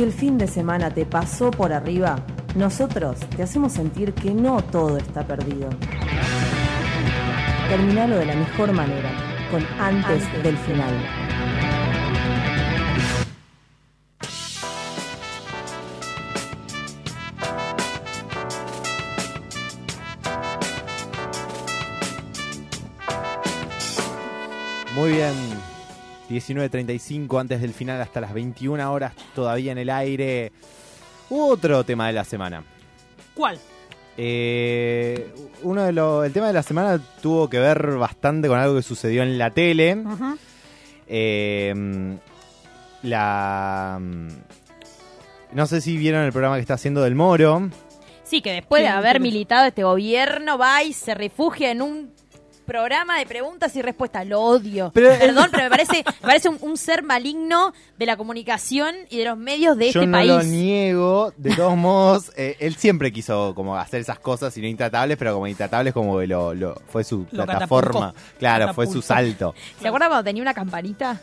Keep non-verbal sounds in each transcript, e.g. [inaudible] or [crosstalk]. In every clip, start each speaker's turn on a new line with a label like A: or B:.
A: Si el fin de semana te pasó por arriba, nosotros te hacemos sentir que no todo está perdido. Terminalo de la mejor manera, con antes, del final.
B: 19.35 antes del final hasta las 21 horas todavía en el aire. Otro tema de la semana.
C: ¿Cuál?
B: Eh, uno de los, el tema de la semana tuvo que ver bastante con algo que sucedió en la tele. Eh, la no sé si vieron el programa que está haciendo del Moro.
D: Sí, que después de haber militado este gobierno, va y se refugia en un programa de preguntas y respuestas. Lo odio.
B: Pero-
D: Perdón, pero me parece, me parece un, un ser maligno de la comunicación y de los medios de
B: Yo
D: este
B: no
D: país.
B: lo niego, de todos modos, eh, él siempre quiso como hacer esas cosas y no intratables, pero como intratables como que lo, lo- fue su
C: Lo
B: plataforma. Claro, fue su salto.
D: ¿Se acuerdan cuando tenía una campanita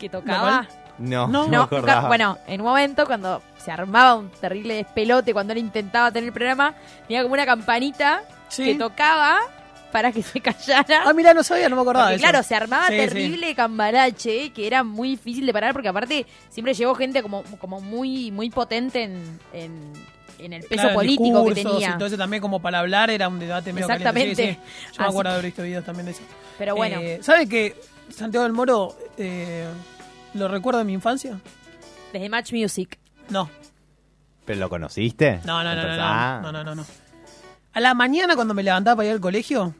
D: que tocaba?
B: No,
C: No.
B: no, me
D: No,
B: acordaba.
D: nunca- bueno, en un momento cuando se armaba un terrible despelote, cuando él intentaba tener el programa, tenía como una campanita
C: Sí.
D: que tocaba para que se callara.
C: Ah, mira, no sabía, no me acordaba
D: Porque,
C: de eso.
D: claro, se armaba
C: Sí,
D: terrible cambalache, que era muy difícil de parar, porque aparte siempre llegó gente como, como muy, muy potente en, en, en el peso
C: Claro,
D: político que
C: discursos
D: tenía.
C: Y todo eso también como para hablar era un debate medio
D: Exactamente.
C: caliente. Sí, sí. Yo me
D: Así
C: acuerdo de
D: que-
C: haber visto videos también de eso.
D: Pero bueno,
C: Eh, ¿Sabe que Santiago del Moro eh, lo recuerdo de mi infancia?
D: desde Match Music.
C: No,
B: ¿Pero lo conociste?
C: no, no, no, no,
B: Ah.
C: no, no, no, no. A la mañana cuando me levantaba para ir al colegio,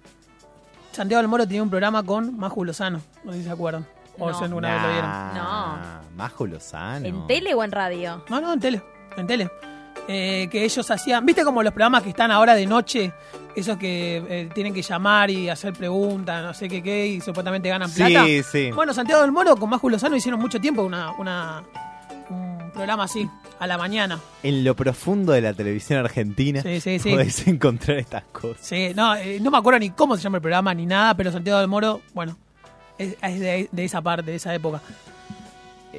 C: Santiago del Moro tenía un programa con Maju Lozano, no sé si se acuerdan. O
D: No.
C: si alguna vez lo vieron.
D: No.
B: Majo Lozano.
D: ¿En tele o en radio?
C: No, no, en tele, en tele. Eh, que ellos hacían, ¿viste como los programas que están ahora de noche? Esos que eh, tienen que llamar y hacer preguntas, no sé qué qué, y supuestamente ganan
B: Sí,
C: plata.
B: sí.
C: Bueno, Santiago del Moro con Májulo Lozano hicieron mucho tiempo una, una, un programa así, a la mañana.
B: En lo profundo de la televisión argentina
C: Sí, sí, sí.
B: podés encontrar estas cosas.
C: Sí, no, eh, no me acuerdo ni cómo se llama el programa ni nada, pero Santiago del Moro, bueno, es, es de, de esa parte, de esa época.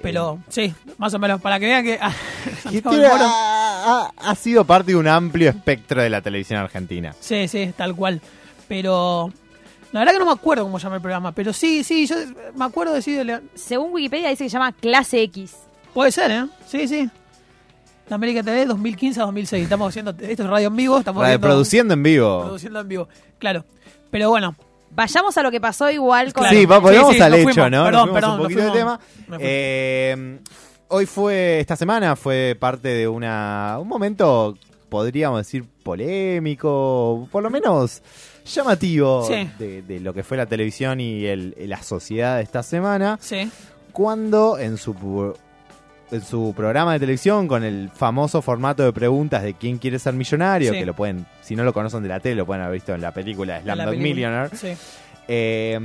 C: Pero sí, más o menos, para que vean que [laughs]
B: Y
C: Santiago del Moro...
B: ha, ha- ha sido parte de un amplio espectro de la televisión argentina.
C: Sí, sí, tal cual. Pero la verdad que no me acuerdo cómo se llama el programa, pero sí, sí, yo me acuerdo de sí, de la-
D: Según Wikipedia dice que se llama Clase X.
C: Puede ser, ¿eh? Sí, sí. La América TV 2015 a 2006. Estamos haciendo esto es radio en vivo, estamos
B: Radio-
C: viendo-
B: produciendo en vivo.
C: produciendo en vivo. Claro. Pero bueno,
D: Vayamos a lo que pasó igual con...
C: Claro.
B: Sí, va- volvemos
C: Sí, sí,
B: al
C: nos
B: hecho,
C: fuimos.
B: ¿no?
C: Perdón,
B: Nos
C: perdón,
B: un
C: nos
B: poquito de
C: fuimos.
B: tema. Eh, hoy fue, esta semana fue parte de una un momento, podríamos decir, polémico, por lo menos llamativo
C: Sí.
B: de, de lo que fue la televisión y el- la sociedad de esta semana,
C: sí.
B: cuando en su en su programa de televisión con el famoso formato de preguntas de quién quiere ser millonario,
C: Sí.
B: que lo pueden, si no lo conocen de la tele, lo pueden haber visto en la película
C: película.
B: Millionaire.
C: Sí.
B: Eh,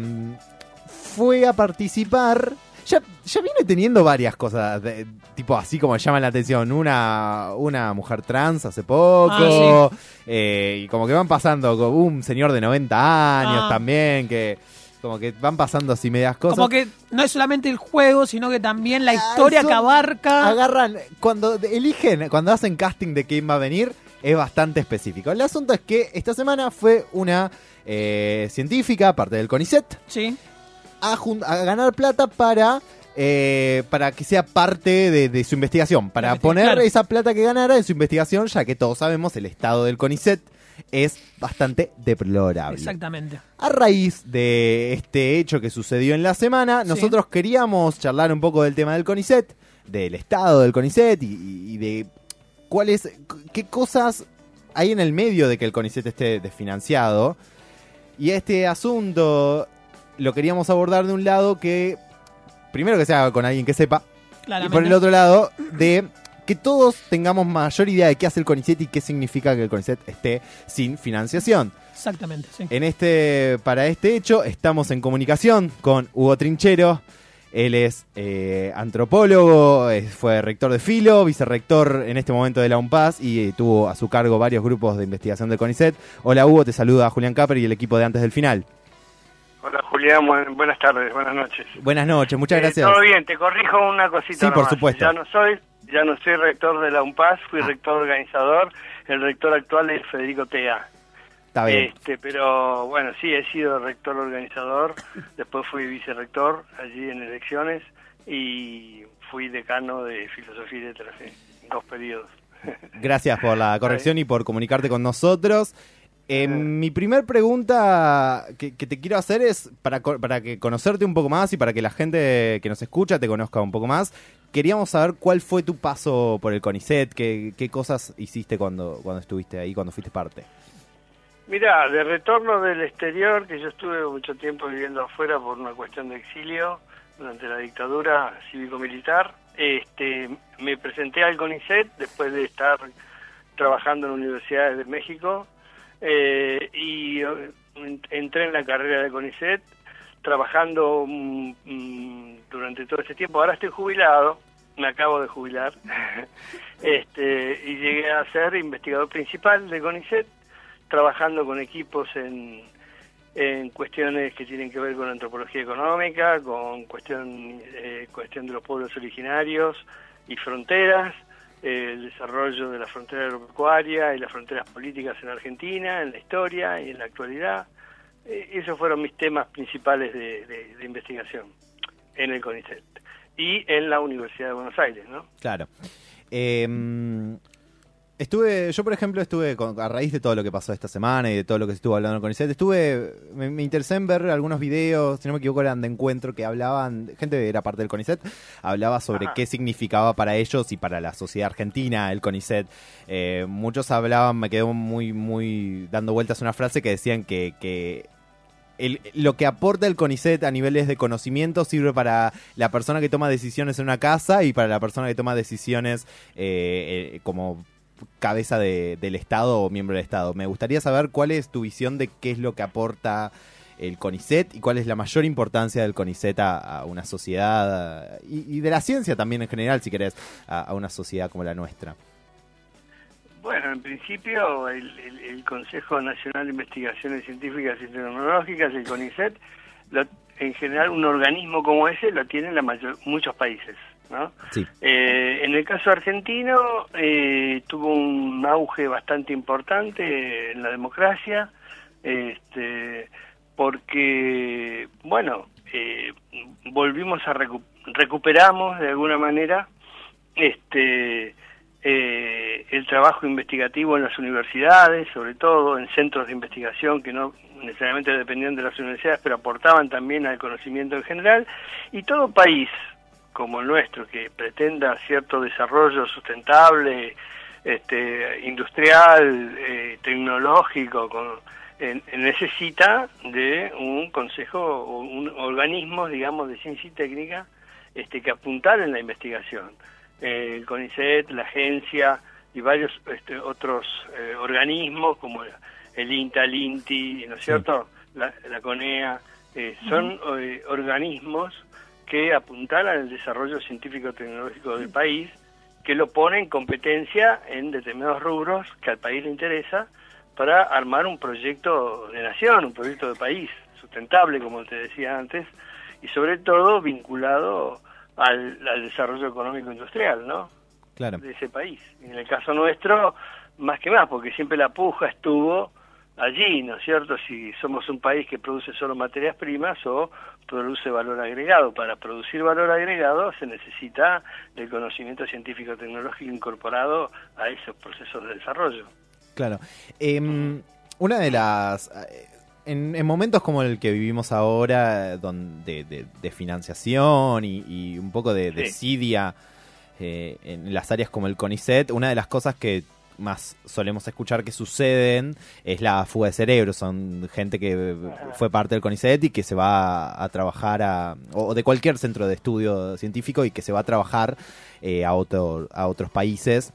B: fue a participar. Ya, ya viene teniendo varias cosas, de- tipo así como llaman la atención. Una, una mujer trans hace poco.
C: Ah,
B: eh, y como que van pasando, un señor de 90 años
C: Ah.
B: también, que como que van pasando así medias cosas.
C: Como que no es solamente el juego, sino que también la
B: Ah,
C: historia que abarca.
B: agarran, cuando eligen, cuando hacen casting de quién va a venir, es bastante específico. El asunto es que esta semana fue una eh, científica, parte del CONICET,
C: Sí.
B: a, ganar plata para eh, para que sea parte de, de su investigación, para poner
C: claro.
B: esa plata que ganara en su investigación, ya que todos sabemos el estado del CONICET es bastante deplorable.
C: Exactamente.
B: A raíz de este hecho que sucedió en la semana,
C: Sí.
B: nosotros queríamos charlar un poco del tema del CONICET, del estado del CONICET y, de cuáles, qué cosas hay en el medio de que el CONICET esté desfinanciado. Y este asunto lo queríamos abordar de un lado que, primero que sea con alguien que sepa, y por el otro lado, de que todos tengamos mayor idea de qué hace el CONICET y qué significa que el CONICET esté sin financiación.
C: Exactamente, sí.
B: En este, para este hecho, estamos en comunicación con Hugo Trinchero. Él es eh, antropólogo, fue rector de Filo, vicerrector en este momento de la UNPAS y eh, tuvo a su cargo varios grupos de investigación del CONICET. Hola Hugo, te saluda Julián Capper y el equipo de Antes del Final.
E: Hola Julián, buen- buenas tardes, buenas noches.
B: Buenas noches, muchas
E: Eh,
B: gracias.
E: Todo bien, te corrijo una cosita.
B: Sí, por supuesto.
E: Ya no soy ya no soy rector de la UNPAS, fui
B: Ah.
E: rector organizador, el rector actual es Federico Tea.
B: Está bien.
E: Este, pero bueno, sí, he sido rector organizador, [laughs] después fui vicerrector allí en elecciones y fui decano de filosofía y letras en dos periodos. [laughs]
B: Gracias por la corrección y por comunicarte con nosotros. Eh, mi primer pregunta que, que te quiero hacer es para, co- para que conocerte un poco más y para que la gente que nos escucha te conozca un poco más. Queríamos saber cuál fue tu paso por el CONICET, qué, qué cosas hiciste cuando, cuando estuviste ahí, cuando fuiste parte.
E: Mira, de retorno del exterior, que yo estuve mucho tiempo viviendo afuera por una cuestión de exilio durante la dictadura cívico-militar, este, me presenté al CONICET después de estar trabajando en universidades de México eh, y eh, entré en la carrera de CONICET trabajando mm, mm, durante todo este tiempo. Ahora estoy jubilado, me acabo de jubilar, [laughs] este, y llegué a ser investigador principal de CONICET trabajando con equipos en, en cuestiones que tienen que ver con antropología económica, con cuestión, eh, cuestión de los pueblos originarios y fronteras, el desarrollo de la frontera agropecuaria y las fronteras políticas en Argentina, en la historia y en la actualidad. Eh, esos fueron mis temas principales de, investigación en el CONICET y en la Universidad de Buenos Aires, ¿no?
B: Claro. Eh, estuve, yo por ejemplo estuve con- a raíz de todo lo que pasó esta semana y de todo lo que se estuvo hablando con CONICET, estuve, me, me interesé en ver algunos videos, si no me equivoco eran de encuentro que hablaban, gente que era parte del CONICET, hablaba sobre
E: Ajá.
B: qué significaba para ellos y para la sociedad argentina el CONICET. Eh, muchos hablaban, me quedó muy, muy dando vueltas una frase que decían que, que el- lo que aporta el CONICET a niveles de conocimiento sirve para la persona que toma decisiones en una casa y para la persona que toma decisiones eh, eh, como cabeza de- del Estado o miembro del Estado. Me gustaría saber cuál es tu visión de qué es lo que aporta el CONICET y cuál es la mayor importancia del CONICET a, una sociedad y, de la ciencia también en general, si querés, a, una sociedad como la nuestra.
E: Bueno, en principio el Consejo Nacional de Investigaciones Científicas y Tecnológicas, el CONICET, lo- en general un organismo como ese lo tienen la mayor, muchos países, ¿no?
B: Sí.
E: Eh, en el caso argentino eh, tuvo un auge bastante importante en la democracia, este, porque, bueno, eh, volvimos a recu- recuperamos de alguna manera este eh, el trabajo investigativo en las universidades, sobre todo en centros de investigación que no necesariamente dependían de las universidades, pero aportaban también al conocimiento en general, y todo país como el nuestro, que pretenda cierto desarrollo sustentable, este, industrial, eh, tecnológico, con, necesita de un consejo o un organismo, digamos, de ciencia y técnica este, que apuntar en la investigación. Eh, el CONICET, la agencia y varios este, otros eh, organismos como el INTA, el INTI, ¿no es
B: Sí.
E: cierto? La, la CONEA, eh, son eh, organismos que apuntalan el desarrollo científico-tecnológico del país, que lo pone en competencia en determinados rubros que al país le interesa para armar un proyecto de nación, un proyecto de país sustentable, como te decía antes, y sobre todo vinculado al, al desarrollo económico industrial, ¿no?
B: Claro.
E: de ese país. En el caso nuestro, más que más, porque siempre la puja estuvo allí, ¿no es cierto? Si somos un país que produce solo materias primas o produce valor agregado. Para producir valor agregado se necesita el conocimiento científico-tecnológico incorporado a esos procesos de desarrollo.
B: Claro. Em, una de las... eh, En, en momentos como el que vivimos ahora, donde, de, de financiación y, y un poco de
E: Sí.
B: desidia eh, en las áreas como el CONICET, una de las cosas que más solemos escuchar que suceden es la fuga de cerebros. Son gente que fue parte del CONICET y que se va a, trabajar a, o de cualquier centro de estudio científico y que se va a trabajar eh, a, otro, a otros países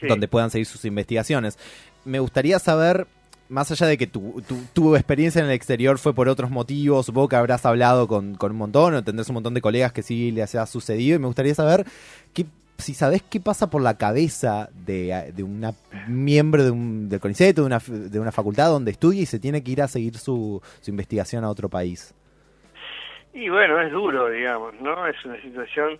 E: Sí.
B: donde puedan seguir sus investigaciones. Me gustaría saber, más allá de que tu, tu, tu experiencia en el exterior fue por otros motivos, supongo que habrás hablado con, con un montón o tendrás un montón de colegas que sí les ha sucedido y me gustaría saber qué, si sabés qué pasa por la cabeza de, de una miembro de un, del CONICET de una, de una facultad donde estudia y se tiene que ir a seguir su, su investigación a otro país.
E: Y bueno, es duro, digamos, ¿no? Es una situación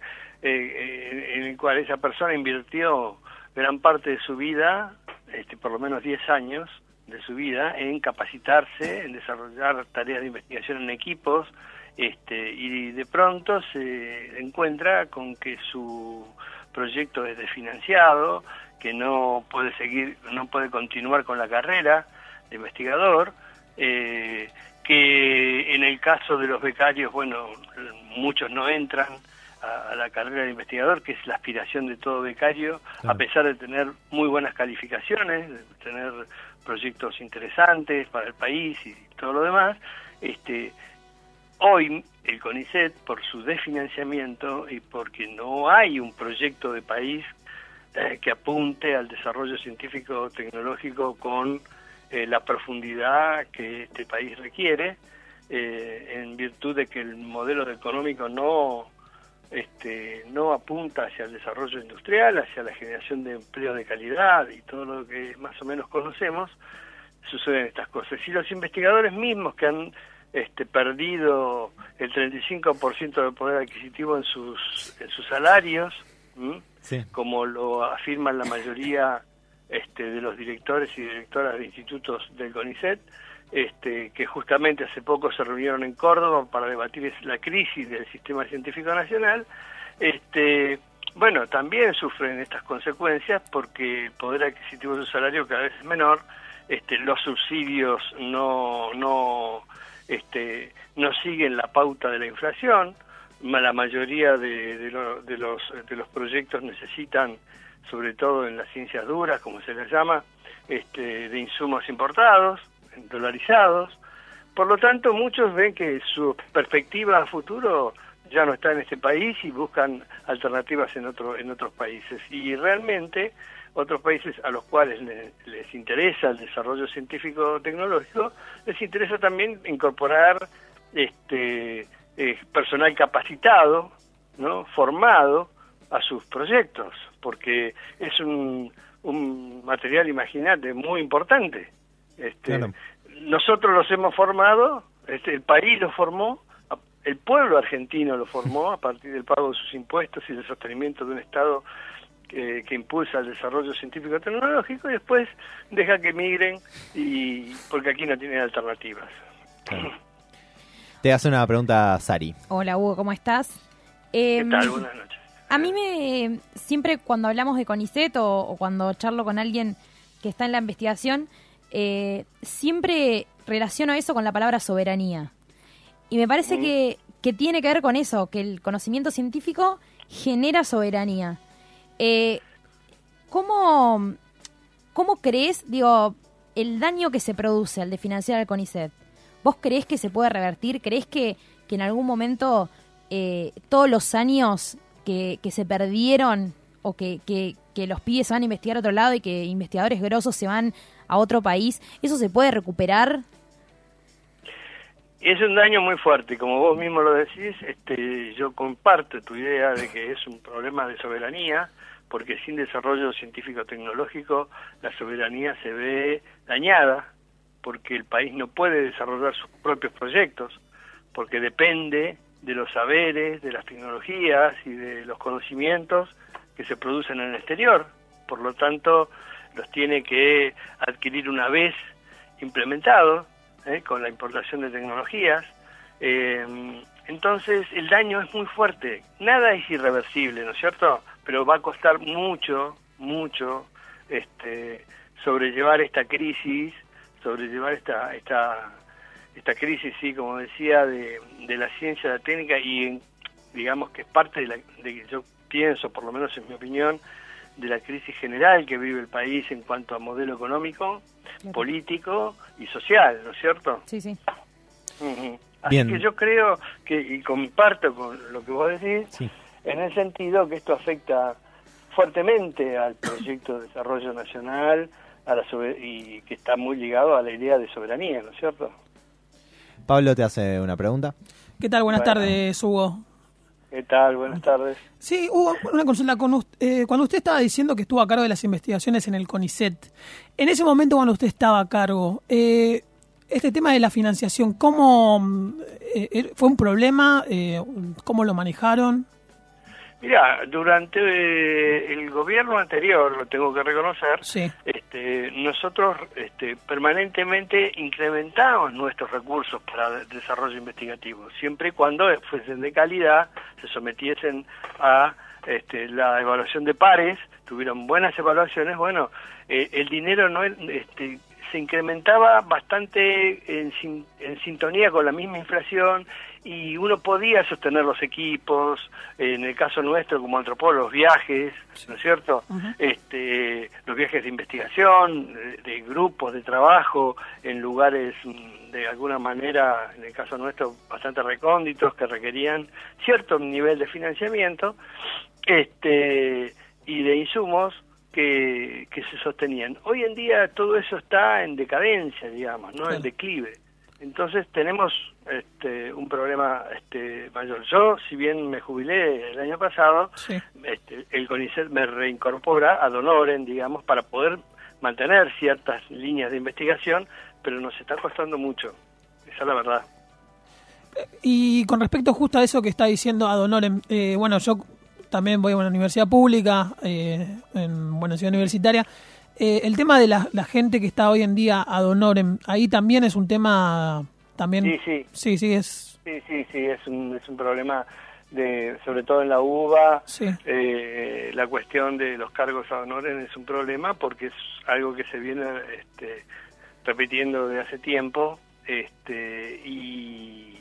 E: eh, eh, en la cual esa persona invirtió gran parte de su vida, este, por lo menos 10 años de su vida, en capacitarse, en desarrollar tareas de investigación en equipos, este, y de pronto se encuentra con que su proyecto es desfinanciado, que no puede seguir, no puede continuar con la carrera de investigador, eh, que en el caso de los becarios, bueno, muchos no entran a, la carrera de investigador, que es la aspiración de todo becario, a pesar de tener muy buenas calificaciones, de tener proyectos interesantes para el país y todo lo demás, este, hoy el CONICET, por su desfinanciamiento y porque no hay un proyecto de país eh, que apunte al desarrollo científico tecnológico con eh, la profundidad que este país requiere, eh, en virtud de que el modelo económico no este, no apunta hacia el desarrollo industrial, hacia la generación de empleo de calidad y todo lo que más o menos conocemos, suceden estas cosas. Y los investigadores mismos que han este, perdido el 35% del poder adquisitivo en sus, en sus salarios, como lo afirman la mayoría este, de los directores y directoras de institutos del CONICET, este, que justamente hace poco se reunieron en Córdoba para debatir la crisis del sistema científico nacional, este, bueno, también sufren estas consecuencias porque el poder adquisitivo de su salario cada vez es menor, este, los subsidios no, no, este, no siguen la pauta de la inflación, la mayoría de, de, los, de los proyectos necesitan, sobre todo en las ciencias duras, como se les llama, este, de insumos importados, dolarizados. Por lo tanto, muchos ven que su perspectiva a futuro ya no está en este país y buscan alternativas en, otro, en otros países. Y realmente otros países a los cuales les, interesa el desarrollo científico-tecnológico, les interesa también incorporar este eh, personal capacitado, ¿no? formado a sus proyectos, porque es un, un material, imagínate, muy importante. Este, Nosotros los hemos formado, este, el país lo formó, el pueblo argentino lo formó a partir del pago de sus impuestos y del sostenimiento de un Estado que, impulsa el desarrollo científico tecnológico y después deja que migren y porque aquí no tienen alternativas.
B: Te hace una pregunta Sari.
D: Hola Hugo, ¿cómo estás?
E: ¿Qué em, tal? Buenas noches.
D: A mí me siempre cuando hablamos de CONICET o, o cuando charlo con alguien que está en la investigación, eh, siempre relaciono eso con la palabra soberanía. Y me parece que, que, tiene que ver con eso, que el conocimiento científico genera soberanía. Eh, ¿cómo, ¿Cómo crees, digo, el daño que se produce al de financiar al CONICET? ¿Vos crees que se puede revertir? ¿Crees que, que en algún momento eh, todos los años que, que se perdieron o que, que, los pibes van a investigar a otro lado y que investigadores grosos se van a otro país, ¿eso se puede recuperar?
E: Es un daño muy fuerte, como vos mismo lo decís, este, yo comparto tu idea de que es un problema de soberanía, porque sin desarrollo científico-tecnológico la soberanía se ve dañada, porque el país no puede desarrollar sus propios proyectos, porque depende de los saberes, de las tecnologías y de los conocimientos que se producen en el exterior. Por lo tanto, los tiene que adquirir una vez implementados, ¿eh? con la importación de tecnologías. Eh, entonces el daño es muy fuerte. Nada es irreversible, ¿no es cierto? Pero va a costar mucho, mucho este, sobrellevar esta crisis, sobrellevar esta, esta, esta crisis, sí, como decía, de, de la ciencia, de la técnica y digamos que es parte de la, de, yo pienso, por lo menos en mi opinión, de la crisis general que vive el país en cuanto a modelo económico, político y social, ¿no es cierto?
D: Sí, sí.
E: Así que yo creo que, y comparto con lo que vos decís, en el sentido que esto afecta fuertemente al proyecto de desarrollo nacional a la y que está muy ligado a la idea de soberanía, ¿no es cierto?
B: Pablo te hace una pregunta.
C: ¿Qué tal? Buenas tardes, Hugo.
E: ¿Qué tal? Buenas tardes.
C: Sí, hubo una consulta. Con eh, cuando usted estaba diciendo que estuvo a cargo de las investigaciones en el CONICET, en ese momento cuando usted estaba a cargo, eh, este tema de la financiación, ¿cómo mm, eh, eh, fue un problema? Eh, ¿Cómo lo manejaron?
E: Mira, durante eh, el gobierno anterior, lo tengo que reconocer,
C: Sí.
E: este, nosotros este, permanentemente incrementamos nuestros recursos para de- desarrollo investigativo, siempre y cuando fuesen de calidad, se sometiesen a este, la evaluación de pares, tuvieron buenas evaluaciones, bueno, eh, el dinero no es- este, se incrementaba bastante en, sin- en sintonía con la misma inflación y uno podía sostener los equipos, en el caso nuestro como antropólogos, viajes, ¿no es cierto? este, los viajes de investigación, de, de grupos de trabajo en lugares mm, de alguna manera, en el caso nuestro, bastante recónditos que requerían cierto nivel de financiamiento este, y de insumos que, que se sostenían. Hoy en día todo eso está en decadencia, digamos, no en declive. Entonces tenemos este, un problema este, mayor. Yo, si bien me jubilé el año pasado,
C: Sí.
E: este, el CONICET me reincorpora a Donoren, digamos, para poder mantener ciertas líneas de investigación, pero nos está costando mucho. Esa es la verdad.
C: Y con respecto justo a eso que está diciendo Adonorem, eh, bueno, yo también voy a una universidad pública, eh, en buena ciudad universitaria. Eh, el tema de la, la gente que está hoy en día Adonorem, ahí también es un tema también...
E: Sí, sí.
C: Sí, sí, es...
E: Sí, sí, sí, es un, es un problema, de, sobre todo en la.
C: Sí.
E: Eh, la cuestión de los cargos a Donoren es un problema porque es algo que se viene este, repitiendo de hace tiempo este, y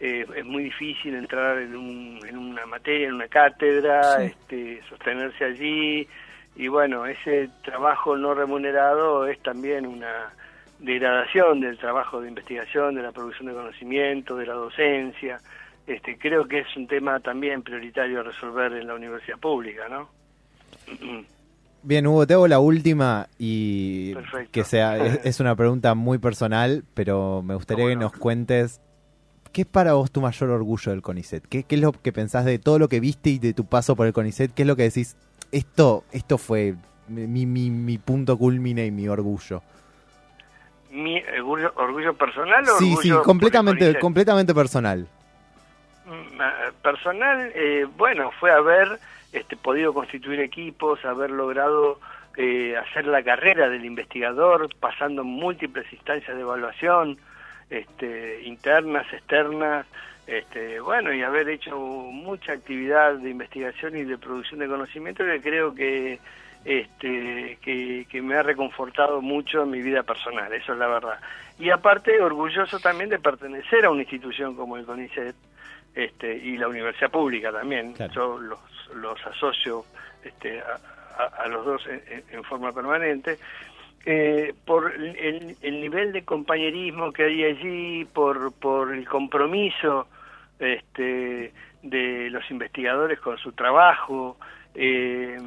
E: eh, es muy difícil entrar en, un- en una materia, en una cátedra,
C: Sí.
E: este, sostenerse allí y bueno, ese trabajo no remunerado es también una degradación del trabajo de investigación, de la producción de conocimiento, de la docencia. Este, creo que es un tema también prioritario a resolver en la universidad pública, ¿no? [clears throat]
B: Bien, Hugo, te hago la última y
E: Perfecto.
B: que sea es, [laughs] es una pregunta muy personal, pero me gustaría
E: ¿Cómo
B: que
E: no?
B: nos cuentes ¿qué es para vos tu mayor orgullo del CONICET? ¿Qué, qué es lo que pensás de todo lo que viste y de tu paso por el CONICET? ¿Qué es lo que decís? Esto esto fue mi, mi, mi punto culmine y mi orgullo.
E: ¿Mi orgullo, orgullo personal o
B: Sí,
E: orgullo
B: sí, completamente completamente personal.
E: Mm, ah, personal, eh, bueno, fue haber este, podido constituir equipos, haber logrado eh, hacer la carrera del investigador, pasando múltiples instancias de evaluación, este, internas, externas, este, bueno, y haber hecho mucha actividad de investigación y de producción de conocimiento que creo que este, que, que me ha reconfortado mucho en mi vida personal, eso es la verdad. Y aparte, orgulloso también de pertenecer a una institución como el CONICET, este, y la universidad pública también.
B: Claro.
E: Yo los, los asocio este, a, a- a los dos en, forma permanente. Eh, por el, el nivel de compañerismo que hay allí, por, por el compromiso este, de los investigadores con su trabajo, eh,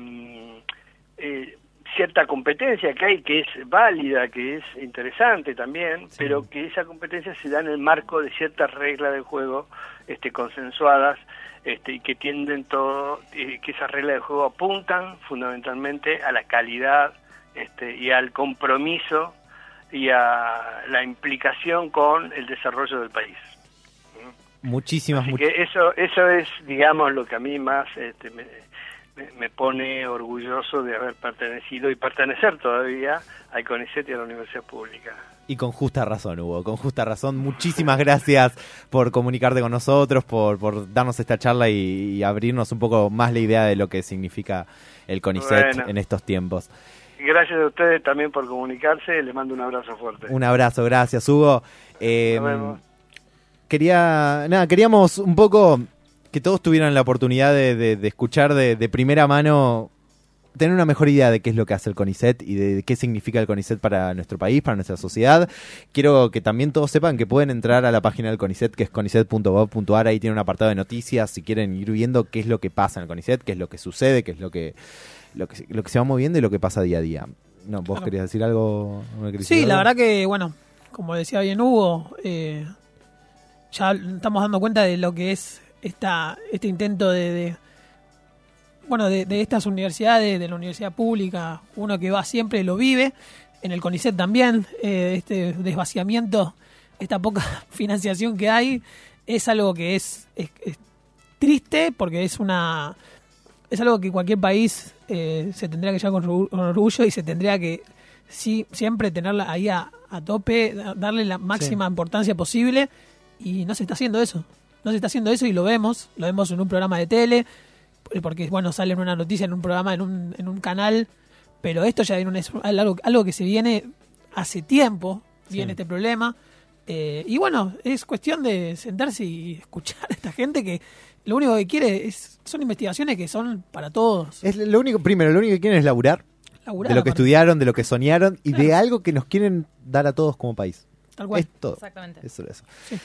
E: eh, cierta competencia que hay que es válida, que es interesante también, pero que esa competencia se da en el marco de ciertas reglas de juego este, consensuadas este, y que tienden todo, eh, que esas reglas de juego apuntan fundamentalmente a la calidad este, y al compromiso y a la implicación con el desarrollo del país.
B: Muchísimas
E: Así
B: much-
E: que eso, eso es, digamos, lo que a mí más este, me, me- pone orgulloso de haber pertenecido y pertenecer todavía al CONICET y a la Universidad Pública.
B: Y con justa razón, Hugo, con justa razón. Muchísimas gracias por comunicarte con nosotros, por, por darnos esta charla y, y abrirnos un poco más la idea de lo que significa el CONICET
E: Bueno.
B: en estos tiempos.
E: Gracias a ustedes también por comunicarse, les mando un abrazo fuerte.
B: Un abrazo, gracias, Hugo. Eh,
E: Nos vemos.
B: quería, nada, queríamos un poco que todos tuvieran la oportunidad de, de- de escuchar de, de primera mano, tener una mejor idea de qué es lo que hace el CONICET y de qué significa el CONICET para nuestro país, para nuestra sociedad. Quiero que también todos sepan que pueden entrar a la página del CONICET, que es conicet.gov.ar, ahí tiene un apartado de noticias, si quieren ir viendo qué es lo que pasa en el CONICET, qué es lo que sucede, qué es lo que, lo que, lo que se va moviendo y lo que pasa día a día. No, ¿Vos
C: Claro.
B: querías decir algo? ¿Me querías
C: Sí,
B: decir
C: la
B: algo?
C: verdad que, bueno, como decía bien Hugo, eh, ya estamos dando cuenta de lo que es esta, este intento de, de- bueno, de, de estas universidades, de la universidad pública, uno que va siempre lo vive. en el CONICET también, eh, este desvaciamiento, esta poca [laughs] financiación que hay, es algo que es, es, es triste porque es una es algo que cualquier país eh, se tendría que llevar con, orgu- con orgullo y se tendría que sí, siempre tenerla ahí a, a tope, da- darle la máxima importancia posible y no se está haciendo eso. No se está haciendo eso y lo vemos, lo vemos en un programa de tele, eh, porque bueno, sale en una noticia en un programa, en un, en un canal, pero esto ya viene un- es algo, algo que se viene hace tiempo, viene este problema. eh, y bueno, es cuestión de sentarse y [laughs] escuchar a esta gente que lo único que quiere es, son investigaciones que son para todos.
B: Es lo único, primero, lo único que quieren es laburar,
C: Laburar
B: de lo que estudiaron, de lo que soñaron y de algo que nos quieren dar a todos como país.
C: Tal cual.
B: Es todo.
D: Exactamente.
B: Eso, eso.
C: Sí.